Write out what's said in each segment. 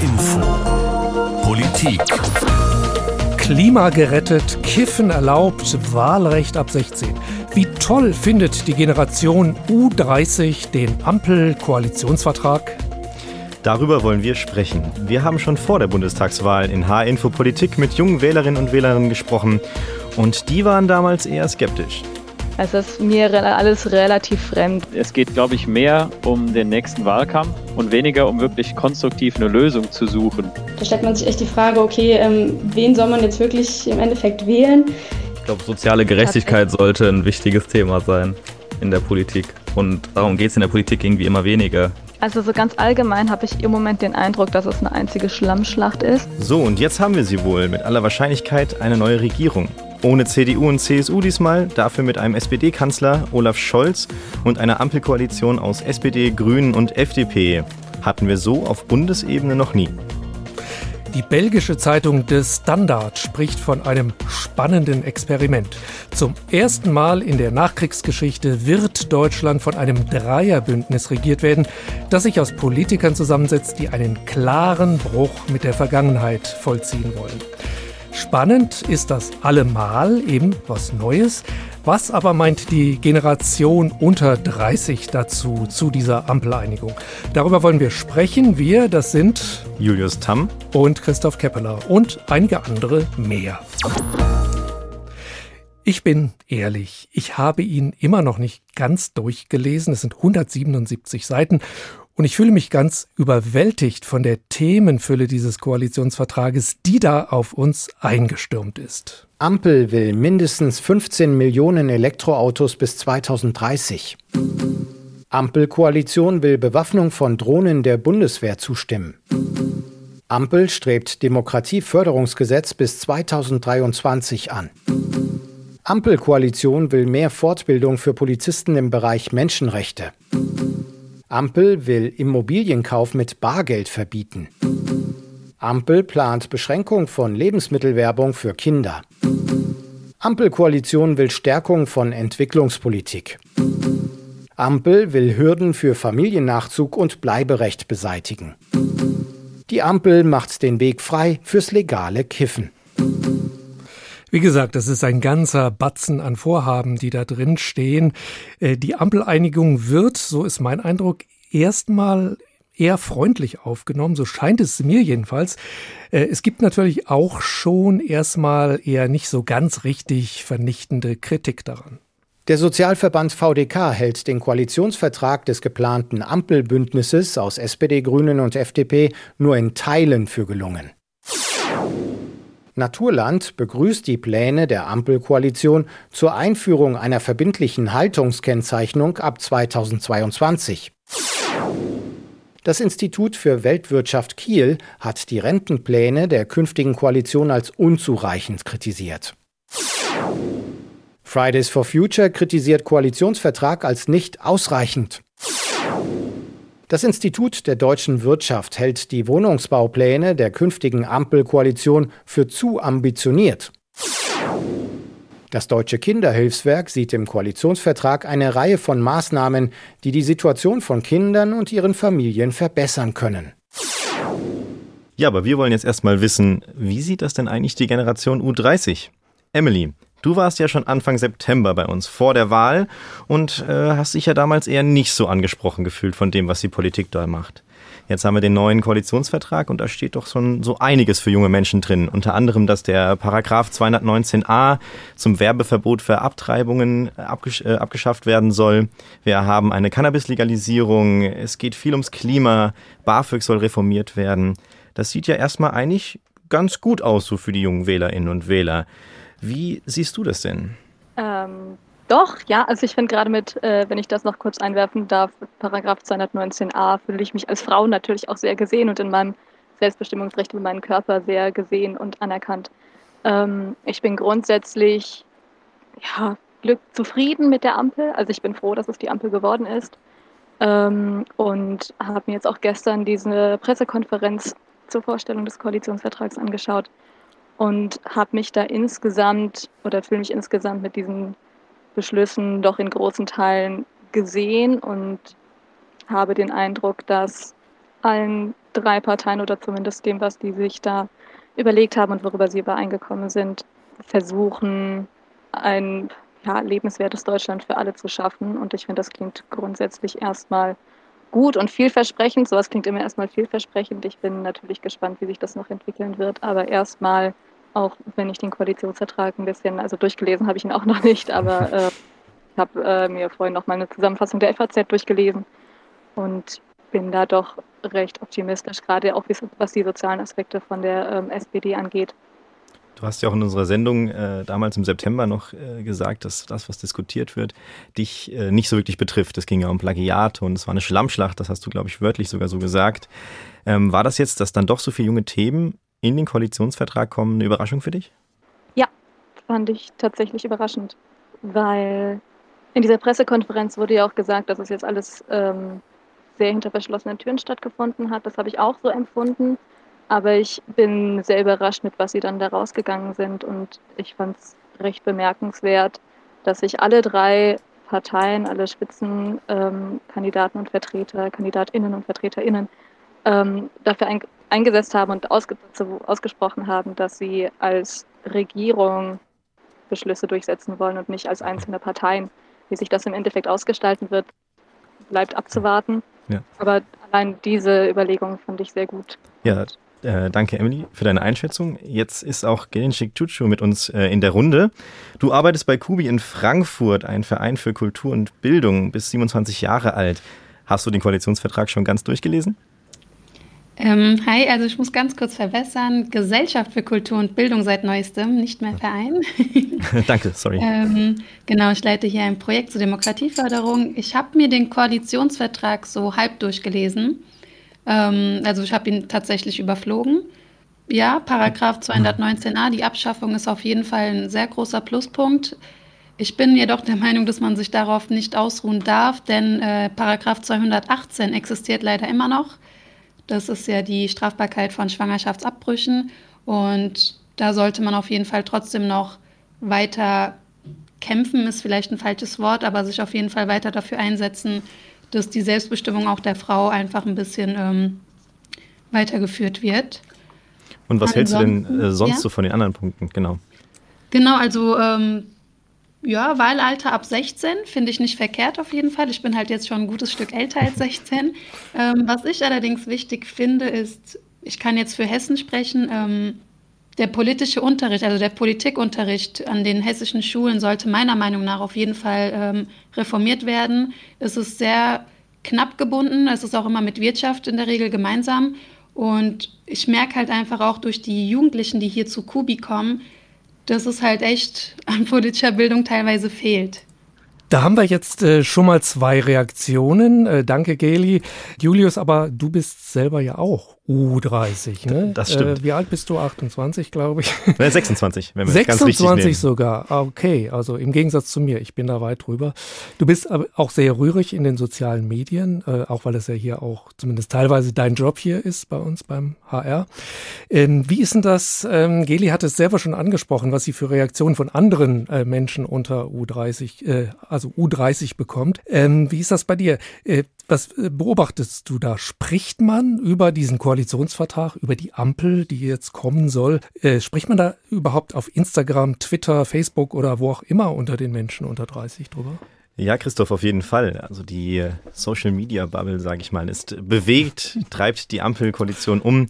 H-Info. Politik. Klima gerettet, Kiffen erlaubt, Wahlrecht ab 16. Wie toll findet die Generation U30 den Ampel-Koalitionsvertrag? Darüber wollen wir sprechen. Wir haben schon vor der Bundestagswahl in H-Info Politik mit jungen Wählerinnen und Wählern gesprochen und die waren damals eher skeptisch. Es ist mir alles relativ fremd. Es geht, glaube ich, mehr um den nächsten Wahlkampf und weniger um wirklich konstruktiv eine Lösung zu suchen. Da stellt man sich echt die Frage, okay, ähm, wen soll man jetzt wirklich im Endeffekt wählen? Ich glaube, soziale Gerechtigkeit sollte ein wichtiges Thema sein in der Politik. Und darum geht es in der Politik irgendwie immer weniger. Also so ganz allgemein habe ich im Moment den Eindruck, dass es eine einzige Schlammschlacht ist. So, und jetzt haben wir sie wohl mit aller Wahrscheinlichkeit eine neue Regierung. Ohne CDU und CSU diesmal, dafür mit einem SPD-Kanzler Olaf Scholz und einer Ampelkoalition aus SPD, Grünen und FDP. Hatten wir so auf Bundesebene noch nie. Die belgische Zeitung The Standard spricht von einem spannenden Experiment. Zum ersten Mal in der Nachkriegsgeschichte wird Deutschland von einem Dreierbündnis regiert werden, das sich aus Politikern zusammensetzt, die einen klaren Bruch mit der Vergangenheit vollziehen wollen. Spannend ist das allemal, eben was Neues. Was aber meint die Generation unter 30 dazu, zu dieser Ampeleinigung? Darüber wollen wir sprechen. Wir, das sind Julius Tamm und Christoph Keppeler und einige andere mehr. Ich bin ehrlich, ich habe ihn immer noch nicht ganz durchgelesen. Es sind 177 Seiten und ich fühle mich ganz überwältigt von der Themenfülle dieses Koalitionsvertrages, die da auf uns eingestürmt ist. Ampel will mindestens 15 Millionen Elektroautos bis 2030. Ampelkoalition will Bewaffnung von Drohnen der Bundeswehr zustimmen. Ampel strebt Demokratieförderungsgesetz bis 2023 an. Ampelkoalition will mehr Fortbildung für Polizisten im Bereich Menschenrechte. Ampel will Immobilienkauf mit Bargeld verbieten. Ampel plant Beschränkung von Lebensmittelwerbung für Kinder. Ampelkoalition will Stärkung von Entwicklungspolitik. Ampel will Hürden für Familiennachzug und Bleiberecht beseitigen. Die Ampel macht den Weg frei fürs legale Kiffen. Wie gesagt, das ist ein ganzer Batzen an Vorhaben, die da drin stehen. Äh, die Ampeleinigung wird, so ist mein Eindruck, erstmal eher freundlich aufgenommen, so scheint es mir jedenfalls. Äh, es gibt natürlich auch schon erstmal eher nicht so ganz richtig vernichtende Kritik daran. Der Sozialverband VDK hält den Koalitionsvertrag des geplanten Ampelbündnisses aus SPD, Grünen und FDP nur in Teilen für gelungen. Naturland begrüßt die Pläne der Ampelkoalition zur Einführung einer verbindlichen Haltungskennzeichnung ab 2022. Das Institut für Weltwirtschaft Kiel hat die Rentenpläne der künftigen Koalition als unzureichend kritisiert. Fridays for Future kritisiert Koalitionsvertrag als nicht ausreichend. Das Institut der deutschen Wirtschaft hält die Wohnungsbaupläne der künftigen Ampelkoalition für zu ambitioniert. Das Deutsche Kinderhilfswerk sieht im Koalitionsvertrag eine Reihe von Maßnahmen, die die Situation von Kindern und ihren Familien verbessern können. Ja, aber wir wollen jetzt erstmal wissen, wie sieht das denn eigentlich die Generation U30? Emily, Du warst ja schon Anfang September bei uns vor der Wahl und äh, hast dich ja damals eher nicht so angesprochen gefühlt von dem, was die Politik da macht. Jetzt haben wir den neuen Koalitionsvertrag und da steht doch schon so einiges für junge Menschen drin. Unter anderem, dass der Paragraph 219a zum Werbeverbot für Abtreibungen abgesch äh, abgeschafft werden soll. Wir haben eine Cannabis-Legalisierung. Es geht viel ums Klima. BAföG soll reformiert werden. Das sieht ja erstmal eigentlich ganz gut aus, so für die jungen Wählerinnen und Wähler. Wie siehst du das denn? Ähm, doch, ja, also ich finde gerade mit, äh, wenn ich das noch kurz einwerfen darf, Paragraph 219a fühle ich mich als Frau natürlich auch sehr gesehen und in meinem Selbstbestimmungsrecht in meinem Körper sehr gesehen und anerkannt. Ähm, ich bin grundsätzlich ja, Glück zufrieden mit der Ampel. Also ich bin froh, dass es die Ampel geworden ist. Ähm, und habe mir jetzt auch gestern diese Pressekonferenz zur Vorstellung des Koalitionsvertrags angeschaut und habe mich da insgesamt oder fühle mich insgesamt mit diesen Beschlüssen doch in großen Teilen gesehen und habe den Eindruck, dass allen drei Parteien oder zumindest dem, was die sich da überlegt haben und worüber sie übereingekommen sind, versuchen, ein ja, lebenswertes Deutschland für alle zu schaffen. Und ich finde, das klingt grundsätzlich erstmal gut und vielversprechend. Sowas klingt immer erstmal vielversprechend. Ich bin natürlich gespannt, wie sich das noch entwickeln wird. Aber erstmal, auch wenn ich den Koalitionsvertrag ein bisschen, also durchgelesen habe ich ihn auch noch nicht, aber äh, ich habe äh, mir vorhin noch mal eine Zusammenfassung der FAZ durchgelesen und bin da doch recht optimistisch, gerade auch was die sozialen Aspekte von der ähm, SPD angeht. Du hast ja auch in unserer Sendung äh, damals im September noch äh, gesagt, dass das, was diskutiert wird, dich äh, nicht so wirklich betrifft. Es ging ja um Plagiate und es war eine Schlammschlacht, das hast du, glaube ich, wörtlich sogar so gesagt. Ähm, war das jetzt, dass dann doch so viele junge Themen in den Koalitionsvertrag kommen, eine Überraschung für dich? Ja, fand ich tatsächlich überraschend, weil in dieser Pressekonferenz wurde ja auch gesagt, dass es jetzt alles ähm, sehr hinter verschlossenen Türen stattgefunden hat. Das habe ich auch so empfunden. Aber ich bin sehr überrascht, mit was sie dann da rausgegangen sind. Und ich fand es recht bemerkenswert, dass sich alle drei Parteien, alle Spitzenkandidaten ähm, und Vertreter, Kandidatinnen und Vertreterinnen ähm, dafür ein, eingesetzt haben und ausge, ausgesprochen haben, dass sie als Regierung Beschlüsse durchsetzen wollen und nicht als einzelne Parteien. Wie sich das im Endeffekt ausgestalten wird, bleibt abzuwarten. Ja. Aber allein diese Überlegung fand ich sehr gut. Ja, äh, danke, Emily, für deine Einschätzung. Jetzt ist auch Gelinschik Chuchu mit uns äh, in der Runde. Du arbeitest bei Kubi in Frankfurt, ein Verein für Kultur und Bildung, bis 27 Jahre alt. Hast du den Koalitionsvertrag schon ganz durchgelesen? Ähm, hi, also ich muss ganz kurz verbessern. Gesellschaft für Kultur und Bildung seit neuestem, nicht mehr Verein. Danke, sorry. ähm, genau, ich leite hier ein Projekt zur Demokratieförderung. Ich habe mir den Koalitionsvertrag so halb durchgelesen. Ähm, also ich habe ihn tatsächlich überflogen. Ja, Paragraph 219a, die Abschaffung ist auf jeden Fall ein sehr großer Pluspunkt. Ich bin jedoch der Meinung, dass man sich darauf nicht ausruhen darf, denn äh, Paragraph 218 existiert leider immer noch. Das ist ja die Strafbarkeit von Schwangerschaftsabbrüchen. Und da sollte man auf jeden Fall trotzdem noch weiter kämpfen, ist vielleicht ein falsches Wort, aber sich auf jeden Fall weiter dafür einsetzen, dass die Selbstbestimmung auch der Frau einfach ein bisschen ähm, weitergeführt wird. Und was Ansonsten, hältst du denn äh, sonst ja? so von den anderen Punkten? Genau. Genau, also ähm, ja, Wahlalter ab 16 finde ich nicht verkehrt auf jeden Fall. Ich bin halt jetzt schon ein gutes Stück älter als 16. ähm, was ich allerdings wichtig finde, ist, ich kann jetzt für Hessen sprechen, ähm, der politische Unterricht, also der Politikunterricht an den hessischen Schulen sollte meiner Meinung nach auf jeden Fall ähm, reformiert werden. Es ist sehr knapp gebunden, es ist auch immer mit Wirtschaft in der Regel gemeinsam. Und ich merke halt einfach auch durch die Jugendlichen, die hier zu Kubi kommen, dass es halt echt an politischer Bildung teilweise fehlt. Da haben wir jetzt äh, schon mal zwei Reaktionen. Äh, danke, Geli. Julius, aber du bist selber ja auch U30, ne? Das stimmt. Äh, wie alt bist du? 28, glaube ich. 26, wenn wir 26 ganz richtig sogar. Ah, okay, also im Gegensatz zu mir, ich bin da weit drüber. Du bist aber auch sehr rührig in den sozialen Medien, äh, auch weil es ja hier auch zumindest teilweise dein Job hier ist bei uns beim HR. Ähm, wie ist denn das? Ähm, Geli hat es selber schon angesprochen, was sie für Reaktionen von anderen äh, Menschen unter U30, äh, also U30 bekommt. Ähm, wie ist das bei dir? Was äh, beobachtest du da? Spricht man über diesen Koalitionsvertrag, über die Ampel, die jetzt kommen soll? Äh, spricht man da überhaupt auf Instagram, Twitter, Facebook oder wo auch immer unter den Menschen unter 30 drüber? Ja, Christoph, auf jeden Fall. Also die Social Media Bubble, sage ich mal, ist bewegt, treibt die Ampelkoalition um.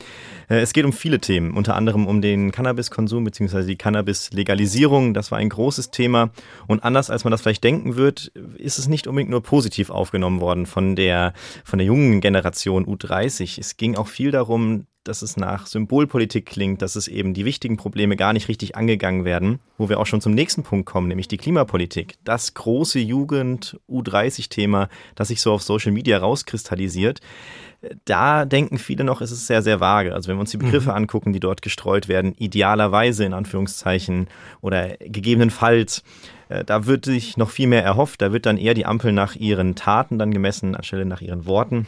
Äh, es geht um viele Themen, unter anderem um den Cannabiskonsum bzw. die Cannabis-Legalisierung. Das war ein großes Thema. Und anders als man das vielleicht denken wird, ist es nicht unbedingt nur positiv aufgenommen worden von der, von der jungen Generation U30. Es ging auch viel darum, dass es nach Symbolpolitik klingt, dass es eben die wichtigen Probleme gar nicht richtig angegangen werden, wo wir auch schon zum nächsten Punkt kommen, nämlich die Klimapolitik. Das große Jugend-U30-Thema, das sich so auf Social Media rauskristallisiert. Da denken viele noch, es ist sehr, sehr vage. Also wenn wir uns die Begriffe mhm. angucken, die dort gestreut werden, idealerweise in Anführungszeichen oder gegebenenfalls, äh, da wird sich noch viel mehr erhofft. Da wird dann eher die Ampel nach ihren Taten dann gemessen, anstelle nach ihren Worten.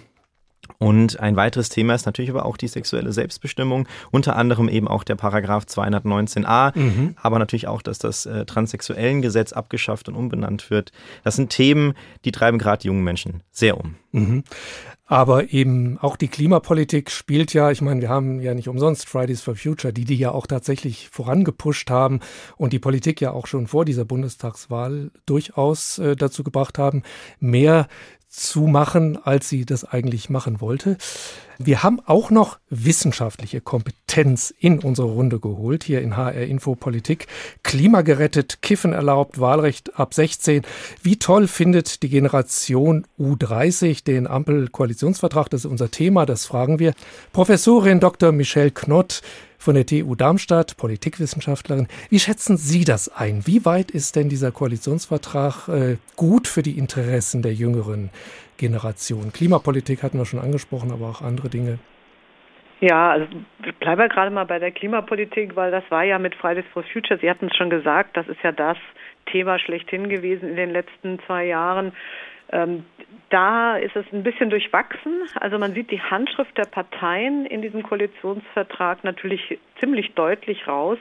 Und ein weiteres Thema ist natürlich aber auch die sexuelle Selbstbestimmung, unter anderem eben auch der Paragraph 219a, mhm. aber natürlich auch, dass das äh, transsexuellen Gesetz abgeschafft und umbenannt wird. Das sind Themen, die treiben gerade die jungen Menschen sehr um. Mhm. Aber eben auch die Klimapolitik spielt ja, ich meine, wir haben ja nicht umsonst Fridays for Future, die die ja auch tatsächlich vorangepusht haben und die Politik ja auch schon vor dieser Bundestagswahl durchaus äh, dazu gebracht haben, mehr zu machen, als sie das eigentlich machen wollte. Wir haben auch noch wissenschaftliche Kompetenz in unsere Runde geholt, hier in HR Info Politik. Klima gerettet, Kiffen erlaubt, Wahlrecht ab 16. Wie toll findet die Generation U30 den Ampel-Koalitionsvertrag? Das ist unser Thema, das fragen wir. Professorin Dr. Michelle Knott von der TU Darmstadt, Politikwissenschaftlerin. Wie schätzen Sie das ein? Wie weit ist denn dieser Koalitionsvertrag äh, gut für die Interessen der jüngeren Generation? Klimapolitik hatten wir schon angesprochen, aber auch andere Dinge. Ja, also bleiben wir gerade mal bei der Klimapolitik, weil das war ja mit Fridays for Future, Sie hatten es schon gesagt, das ist ja das Thema schlechthin gewesen in den letzten zwei Jahren. Ähm, da ist es ein bisschen durchwachsen. Also man sieht die Handschrift der Parteien in diesem Koalitionsvertrag natürlich ziemlich deutlich raus.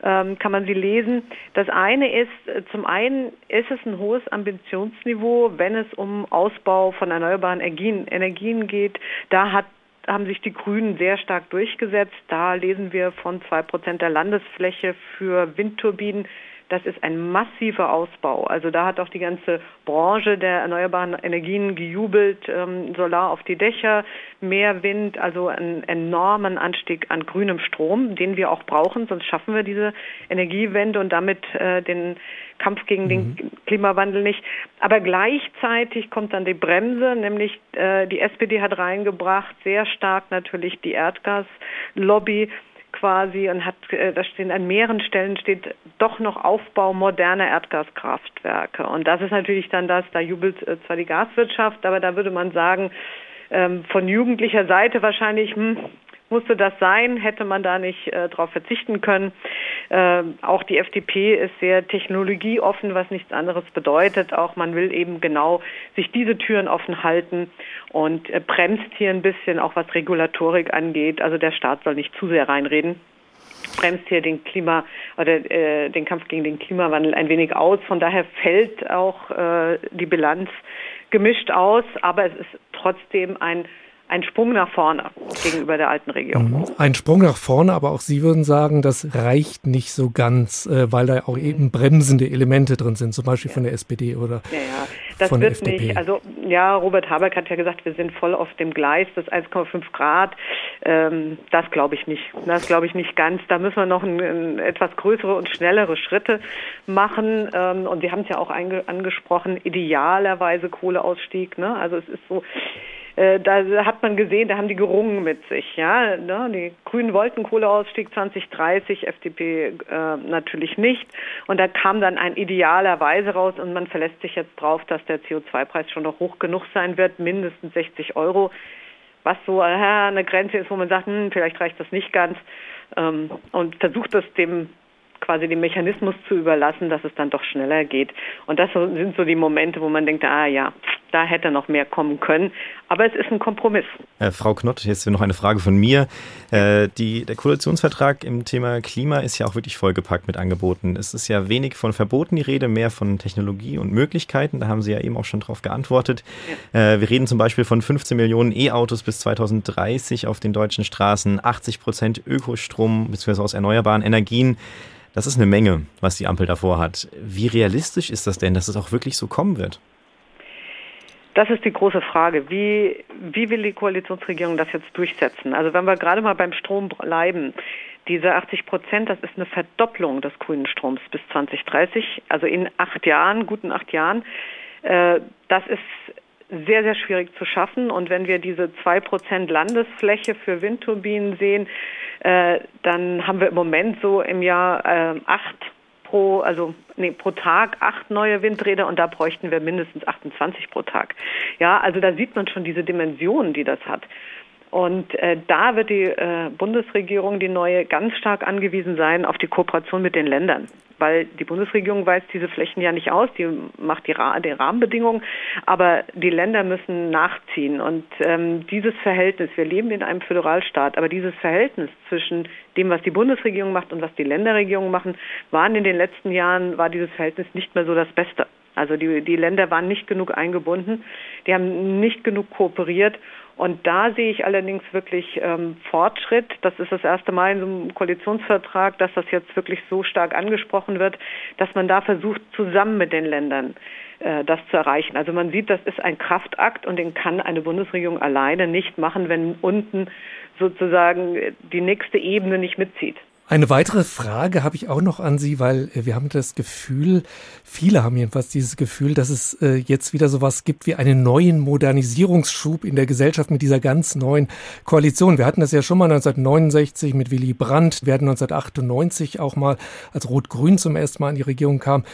Ähm, kann man sie lesen. Das eine ist, äh, zum einen ist es ein hohes Ambitionsniveau, wenn es um Ausbau von erneuerbaren Energien, Energien geht. Da hat haben sich die Grünen sehr stark durchgesetzt. Da lesen wir von zwei Prozent der Landesfläche für Windturbinen das ist ein massiver Ausbau. Also da hat auch die ganze Branche der erneuerbaren Energien gejubelt. Ähm, Solar auf die Dächer, mehr Wind, also einen enormen Anstieg an grünem Strom, den wir auch brauchen, sonst schaffen wir diese Energiewende und damit äh, den Kampf gegen mhm. den Klimawandel nicht. Aber gleichzeitig kommt dann die Bremse, nämlich äh, die SPD hat reingebracht, sehr stark natürlich die Erdgaslobby quasi und hat, äh, da stehen an mehreren Stellen steht doch noch Aufbau moderner Erdgaskraftwerke. Und das ist natürlich dann das, da jubelt äh, zwar die Gaswirtschaft, aber da würde man sagen, ähm, von jugendlicher Seite wahrscheinlich, hm, musste das sein? Hätte man da nicht äh, darauf verzichten können? Äh, auch die FDP ist sehr technologieoffen, was nichts anderes bedeutet. Auch man will eben genau sich diese Türen offen halten und äh, bremst hier ein bisschen, auch was Regulatorik angeht. Also der Staat soll nicht zu sehr reinreden bremst hier den Klima oder äh, den Kampf gegen den Klimawandel ein wenig aus. Von daher fällt auch äh, die Bilanz gemischt aus, aber es ist trotzdem ein ein Sprung nach vorne gegenüber der alten Regierung. Mhm. Ein Sprung nach vorne, aber auch Sie würden sagen, das reicht nicht so ganz, äh, weil da auch eben bremsende Elemente drin sind, zum Beispiel ja. von der SPD oder ja, ja. Das von wird der FDP. Nicht. Also ja, Robert Habeck hat ja gesagt, wir sind voll auf dem Gleis, das 1,5 Grad. Ähm, das glaube ich nicht. Das glaube ich nicht ganz. Da müssen wir noch ein, ein etwas größere und schnellere Schritte machen. Ähm, und Sie haben es ja auch angesprochen, idealerweise Kohleausstieg. Ne? Also es ist so, äh, da hat man gesehen, da haben die gerungen mit sich. Ja, ne? Die Grünen wollten Kohleausstieg 2030, FDP äh, natürlich nicht. Und da kam dann ein idealerweise raus und man verlässt sich jetzt drauf, dass der CO2-Preis schon noch hoch genug sein wird, mindestens 60 Euro was so eine Grenze ist, wo man sagt, hm, vielleicht reicht das nicht ganz ähm, und versucht das dem quasi dem Mechanismus zu überlassen, dass es dann doch schneller geht. Und das sind so die Momente, wo man denkt, ah ja, da hätte noch mehr kommen können. Aber es ist ein Kompromiss. Äh, Frau Knott, jetzt noch eine Frage von mir. Äh, die, der Koalitionsvertrag im Thema Klima ist ja auch wirklich vollgepackt mit Angeboten. Es ist ja wenig von Verboten die Rede, mehr von Technologie und Möglichkeiten. Da haben Sie ja eben auch schon drauf geantwortet. Ja. Äh, wir reden zum Beispiel von 15 Millionen E-Autos bis 2030 auf den deutschen Straßen, 80 Prozent Ökostrom bzw. aus erneuerbaren Energien. Das ist eine Menge, was die Ampel davor hat. Wie realistisch ist das denn, dass es auch wirklich so kommen wird? Das ist die große Frage. Wie, wie will die Koalitionsregierung das jetzt durchsetzen? Also wenn wir gerade mal beim Strom bleiben, diese 80 Prozent, das ist eine Verdopplung des grünen Stroms bis 2030, also in acht Jahren, guten acht Jahren. Äh, das ist sehr, sehr schwierig zu schaffen. Und wenn wir diese zwei Prozent Landesfläche für Windturbinen sehen, äh, dann haben wir im Moment so im Jahr äh, acht pro, also nee, pro Tag acht neue Windräder und da bräuchten wir mindestens 28 pro Tag. Ja, also da sieht man schon diese Dimensionen, die das hat. Und äh, da wird die äh, Bundesregierung, die neue, ganz stark angewiesen sein auf die Kooperation mit den Ländern. Weil die Bundesregierung weist diese Flächen ja nicht aus, die macht die, Ra die Rahmenbedingungen, aber die Länder müssen nachziehen. Und ähm, dieses Verhältnis, wir leben in einem Föderalstaat, aber dieses Verhältnis zwischen dem, was die Bundesregierung macht und was die Länderregierungen machen, waren in den letzten Jahren, war dieses Verhältnis nicht mehr so das Beste. Also die, die Länder waren nicht genug eingebunden, die haben nicht genug kooperiert und da sehe ich allerdings wirklich ähm, Fortschritt. Das ist das erste Mal in so einem Koalitionsvertrag, dass das jetzt wirklich so stark angesprochen wird, dass man da versucht, zusammen mit den Ländern äh, das zu erreichen. Also man sieht, das ist ein Kraftakt und den kann eine Bundesregierung alleine nicht machen, wenn unten sozusagen die nächste Ebene nicht mitzieht. Eine weitere Frage habe ich auch noch an Sie, weil äh, wir haben das Gefühl, viele haben jedenfalls dieses Gefühl, dass es äh, jetzt wieder sowas gibt wie einen neuen Modernisierungsschub in der Gesellschaft mit dieser ganz neuen Koalition. Wir hatten das ja schon mal 1969 mit Willy Brandt, wir hatten 1998 auch mal, als Rot-Grün zum ersten Mal in die Regierung kam,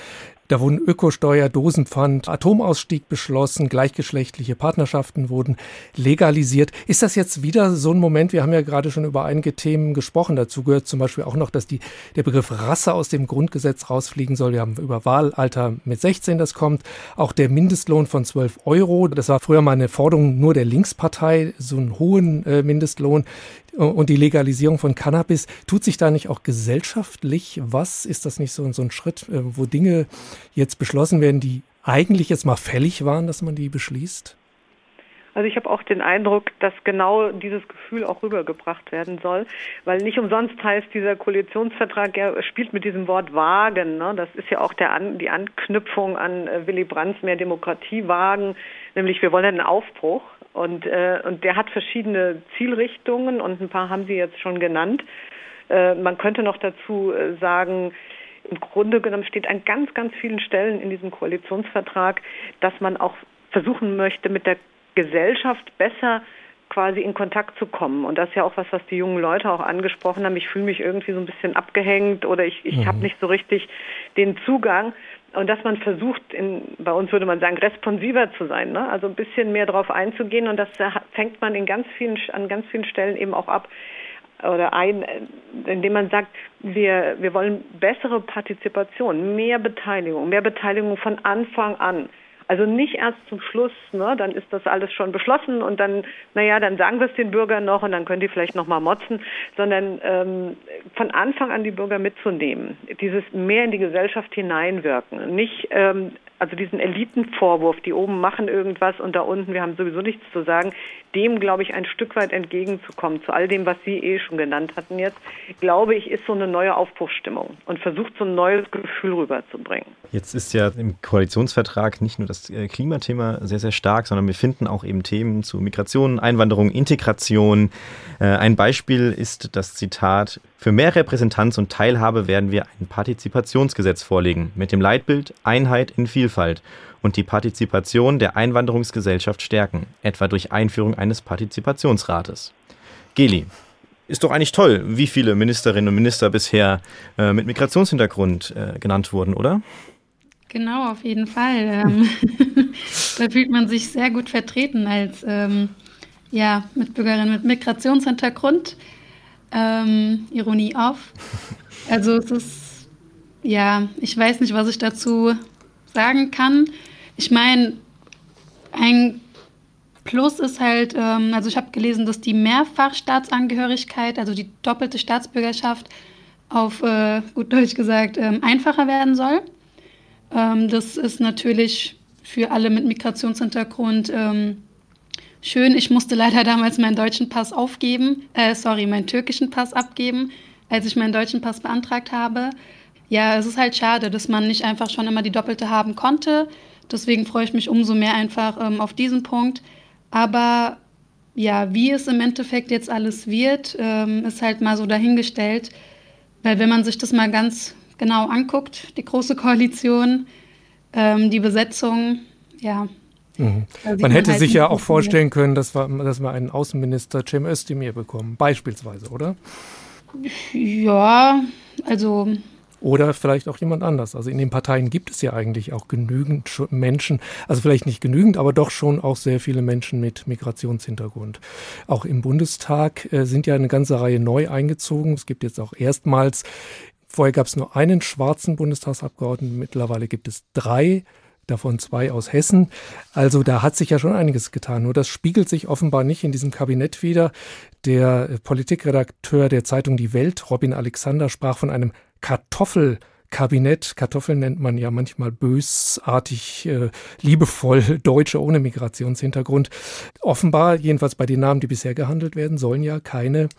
da wurden Ökosteuer, Dosenpfand, Atomausstieg beschlossen, gleichgeschlechtliche Partnerschaften wurden legalisiert. Ist das jetzt wieder so ein Moment? Wir haben ja gerade schon über einige Themen gesprochen. Dazu gehört zum Beispiel auch noch, dass die, der Begriff Rasse aus dem Grundgesetz rausfliegen soll. Wir haben über Wahlalter mit 16, das kommt. Auch der Mindestlohn von 12 Euro. Das war früher mal eine Forderung nur der Linkspartei, so einen hohen äh, Mindestlohn und die Legalisierung von Cannabis, tut sich da nicht auch gesellschaftlich was? Ist das nicht so, so ein Schritt, äh, wo Dinge jetzt beschlossen werden, die eigentlich jetzt mal fällig waren, dass man die beschließt? Also ich habe auch den Eindruck, dass genau dieses Gefühl auch rübergebracht werden soll, weil nicht umsonst heißt dieser Koalitionsvertrag, er spielt mit diesem Wort wagen. Ne? Das ist ja auch der an, die Anknüpfung an äh, Willy Brandts mehr Demokratie wagen, nämlich wir wollen einen Aufbruch. Und, äh, und der hat verschiedene Zielrichtungen und ein paar haben Sie jetzt schon genannt. Äh, man könnte noch dazu äh, sagen, im Grunde genommen steht an ganz, ganz vielen Stellen in diesem Koalitionsvertrag, dass man auch versuchen möchte, mit der Gesellschaft besser quasi in Kontakt zu kommen. Und das ist ja auch was, was die jungen Leute auch angesprochen haben. Ich fühle mich irgendwie so ein bisschen abgehängt oder ich, ich mhm. habe nicht so richtig den Zugang und dass man versucht, in, bei uns würde man sagen, responsiver zu sein, ne? also ein bisschen mehr darauf einzugehen und das fängt man in ganz vielen, an ganz vielen Stellen eben auch ab oder ein, indem man sagt, wir, wir wollen bessere Partizipation, mehr Beteiligung, mehr Beteiligung von Anfang an. Also nicht erst zum Schluss, ne, dann ist das alles schon beschlossen und dann, naja, dann sagen wir es den Bürgern noch und dann können die vielleicht noch mal motzen, sondern ähm, von Anfang an die Bürger mitzunehmen, dieses mehr in die Gesellschaft hineinwirken, nicht ähm, also diesen Elitenvorwurf, die oben machen irgendwas und da unten, wir haben sowieso nichts zu sagen, dem, glaube ich, ein Stück weit entgegenzukommen, zu all dem, was Sie eh schon genannt hatten jetzt, glaube ich, ist so eine neue Aufbruchsstimmung und versucht so ein neues Gefühl rüberzubringen. Jetzt ist ja im Koalitionsvertrag nicht nur das äh, Klimathema sehr, sehr stark, sondern wir finden auch eben Themen zu Migration, Einwanderung, Integration. Äh, ein Beispiel ist das Zitat, für mehr Repräsentanz und Teilhabe werden wir ein Partizipationsgesetz vorlegen mit dem Leitbild Einheit in Vielfalt und die Partizipation der Einwanderungsgesellschaft stärken, etwa durch Einführung eines Partizipationsrates. Geli, ist doch eigentlich toll, wie viele Ministerinnen und Minister bisher äh, mit Migrationshintergrund äh, genannt wurden, oder? Genau, auf jeden Fall. Ähm, da fühlt man sich sehr gut vertreten als ähm, ja, Mitbürgerin mit Migrationshintergrund. Ähm, Ironie auf. Also es ist, ja, ich weiß nicht, was ich dazu sagen kann. Ich meine, ein Plus ist halt, ähm, also ich habe gelesen, dass die Mehrfachstaatsangehörigkeit, also die doppelte Staatsbürgerschaft auf, äh, gut Deutsch gesagt, ähm, einfacher werden soll. Ähm, das ist natürlich für alle mit Migrationshintergrund ähm, schön. Ich musste leider damals meinen deutschen Pass aufgeben, äh, sorry, meinen türkischen Pass abgeben, als ich meinen deutschen Pass beantragt habe. Ja, es ist halt schade, dass man nicht einfach schon immer die doppelte haben konnte. Deswegen freue ich mich umso mehr einfach ähm, auf diesen Punkt. Aber ja, wie es im Endeffekt jetzt alles wird, ähm, ist halt mal so dahingestellt. Weil wenn man sich das mal ganz genau anguckt, die Große Koalition, ähm, die Besetzung, ja. Mhm. Man hätte halt sich ja auch vorstellen können, dass wir, dass wir einen Außenminister Cem Özdemir bekommen, beispielsweise, oder? Ja, also oder vielleicht auch jemand anders. Also in den Parteien gibt es ja eigentlich auch genügend Menschen, also vielleicht nicht genügend, aber doch schon auch sehr viele Menschen mit Migrationshintergrund. Auch im Bundestag äh, sind ja eine ganze Reihe neu eingezogen. Es gibt jetzt auch erstmals Vorher gab es nur einen schwarzen Bundestagsabgeordneten, mittlerweile gibt es drei davon zwei aus Hessen. Also da hat sich ja schon einiges getan. Nur das spiegelt sich offenbar nicht in diesem Kabinett wieder. Der Politikredakteur der Zeitung Die Welt, Robin Alexander, sprach von einem Kartoffelkabinett. Kartoffeln nennt man ja manchmal bösartig, äh, liebevoll Deutsche ohne Migrationshintergrund. Offenbar, jedenfalls bei den Namen, die bisher gehandelt werden, sollen ja keine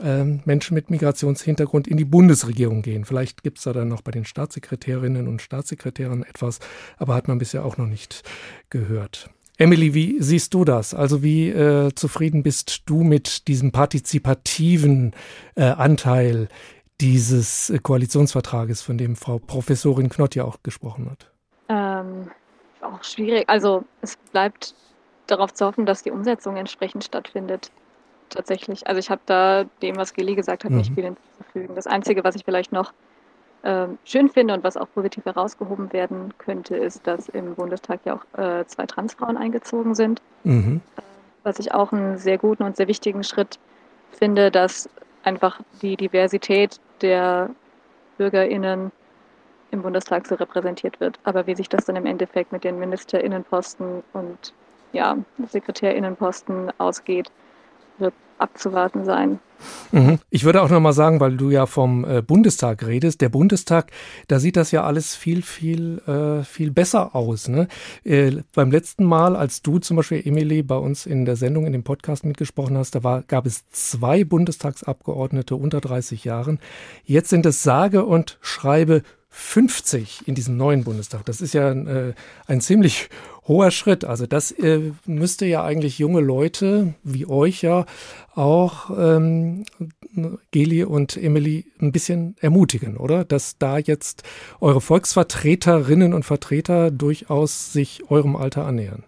ähm, Menschen mit Migrationshintergrund in die Bundesregierung gehen. Vielleicht gibt es da dann noch bei den Staatssekretärinnen und Staatssekretären etwas, aber hat man bisher auch noch nicht gehört. Emily, wie siehst du das? Also wie äh, zufrieden bist du mit diesem partizipativen äh, Anteil dieses äh, Koalitionsvertrages, von dem Frau Professorin Knott ja auch gesprochen hat? Ähm, auch schwierig. Also es bleibt darauf zu hoffen, dass die Umsetzung entsprechend stattfindet tatsächlich. Also ich habe da dem, was Geli gesagt hat, mhm. nicht viel hinzuzufügen. Das Einzige, was ich vielleicht noch ähm, schön finde und was auch positiv herausgehoben werden könnte, ist, dass im Bundestag ja auch äh, zwei Transfrauen eingezogen sind. Mhm. Was ich auch einen sehr guten und sehr wichtigen Schritt finde, dass einfach die Diversität der BürgerInnen im Bundestag so repräsentiert wird. Aber wie sich das dann im Endeffekt mit den MinisterInnenposten und ja, SekretärInnenposten ausgeht, wird abzuwarten sein. Mhm. Ich würde auch noch mal sagen, weil du ja vom äh, Bundestag redest, der Bundestag, da sieht das ja alles viel, viel, äh, viel besser aus. Ne? Äh, beim letzten Mal, als du zum Beispiel, Emily, bei uns in der Sendung, in dem Podcast mitgesprochen hast, da war, gab es zwei Bundestagsabgeordnete unter 30 Jahren. Jetzt sind es sage und schreibe 50 in diesem neuen Bundestag. Das ist ja äh, ein ziemlich hoher Schritt. Also das äh, müsste ja eigentlich junge Leute wie euch ja auch ähm, Geli und Emily ein bisschen ermutigen, oder? Dass da jetzt eure Volksvertreterinnen und Vertreter durchaus sich eurem Alter annähern.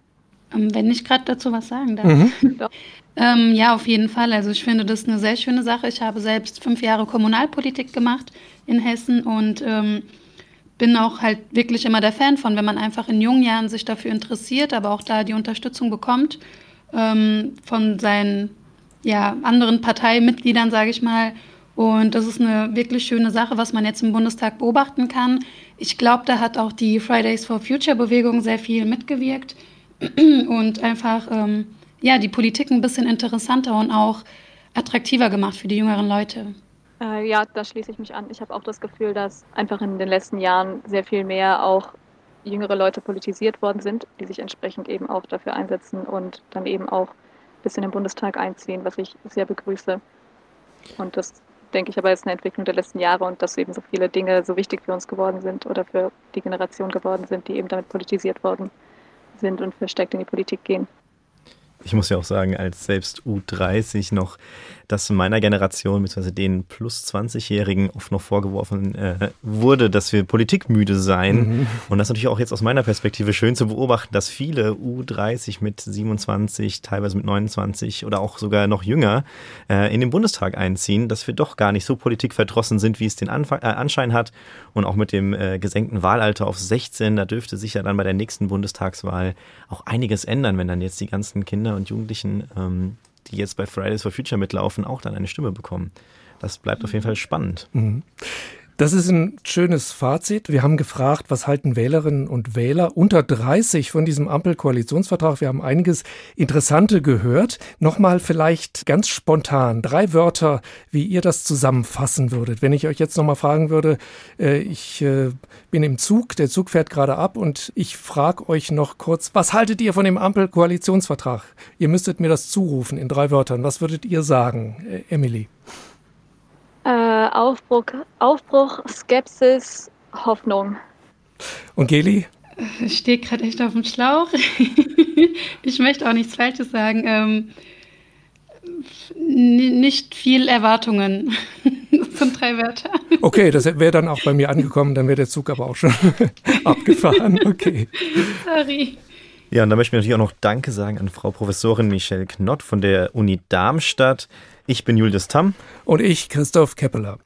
Ähm, wenn ich gerade dazu was sagen darf. Mhm. ähm, ja, auf jeden Fall. Also ich finde das eine sehr schöne Sache. Ich habe selbst fünf Jahre Kommunalpolitik gemacht in Hessen und ähm, bin auch halt wirklich immer der Fan von, wenn man einfach in jungen Jahren sich dafür interessiert, aber auch da die Unterstützung bekommt ähm, von seinen ja, anderen Parteimitgliedern, sage ich mal. Und das ist eine wirklich schöne Sache, was man jetzt im Bundestag beobachten kann. Ich glaube, da hat auch die Fridays for Future Bewegung sehr viel mitgewirkt und einfach ähm, ja, die Politik ein bisschen interessanter und auch attraktiver gemacht für die jüngeren Leute. Äh, ja, da schließe ich mich an. Ich habe auch das Gefühl, dass einfach in den letzten Jahren sehr viel mehr auch jüngere Leute politisiert worden sind, die sich entsprechend eben auch dafür einsetzen und dann eben auch bis in den Bundestag einziehen, was ich sehr begrüße. Und das denke ich aber ist eine Entwicklung der letzten Jahre und dass eben so viele Dinge so wichtig für uns geworden sind oder für die Generation geworden sind, die eben damit politisiert worden sind und verstärkt in die Politik gehen. Ich muss ja auch sagen, als selbst U30 noch dass meiner Generation, beziehungsweise den plus 20-Jährigen oft noch vorgeworfen äh, wurde, dass wir politikmüde seien. Mhm. Und das ist natürlich auch jetzt aus meiner Perspektive schön zu beobachten, dass viele U30 mit 27, teilweise mit 29 oder auch sogar noch jünger äh, in den Bundestag einziehen, dass wir doch gar nicht so politikverdrossen sind, wie es den Anfang, äh, Anschein hat. Und auch mit dem äh, gesenkten Wahlalter auf 16, da dürfte sich ja dann bei der nächsten Bundestagswahl auch einiges ändern, wenn dann jetzt die ganzen Kinder und Jugendlichen ähm, die jetzt bei Fridays for Future mitlaufen, auch dann eine Stimme bekommen. Das bleibt auf jeden Fall spannend. Mhm. Das ist ein schönes Fazit. Wir haben gefragt, was halten Wählerinnen und Wähler unter 30 von diesem Ampel-Koalitionsvertrag? Wir haben einiges Interessante gehört. Nochmal vielleicht ganz spontan drei Wörter, wie ihr das zusammenfassen würdet. Wenn ich euch jetzt nochmal fragen würde, äh, ich äh, bin im Zug, der Zug fährt gerade ab und ich frage euch noch kurz, was haltet ihr von dem Ampel-Koalitionsvertrag? Ihr müsstet mir das zurufen in drei Wörtern. Was würdet ihr sagen, äh, Emily? Äh, Aufbruch, Aufbruch, Skepsis, Hoffnung. Und Geli? Ich stehe gerade echt auf dem Schlauch. ich möchte auch nichts Falsches sagen. Ähm, nicht viel Erwartungen. Das sind drei Wörter. Okay, das wäre dann auch bei mir angekommen, dann wäre der Zug aber auch schon abgefahren. Okay. Sorry. Ja, und da möchte ich natürlich auch noch Danke sagen an Frau Professorin Michelle Knott von der Uni Darmstadt. Ich bin Julius Tamm. Und ich, Christoph Keppeler.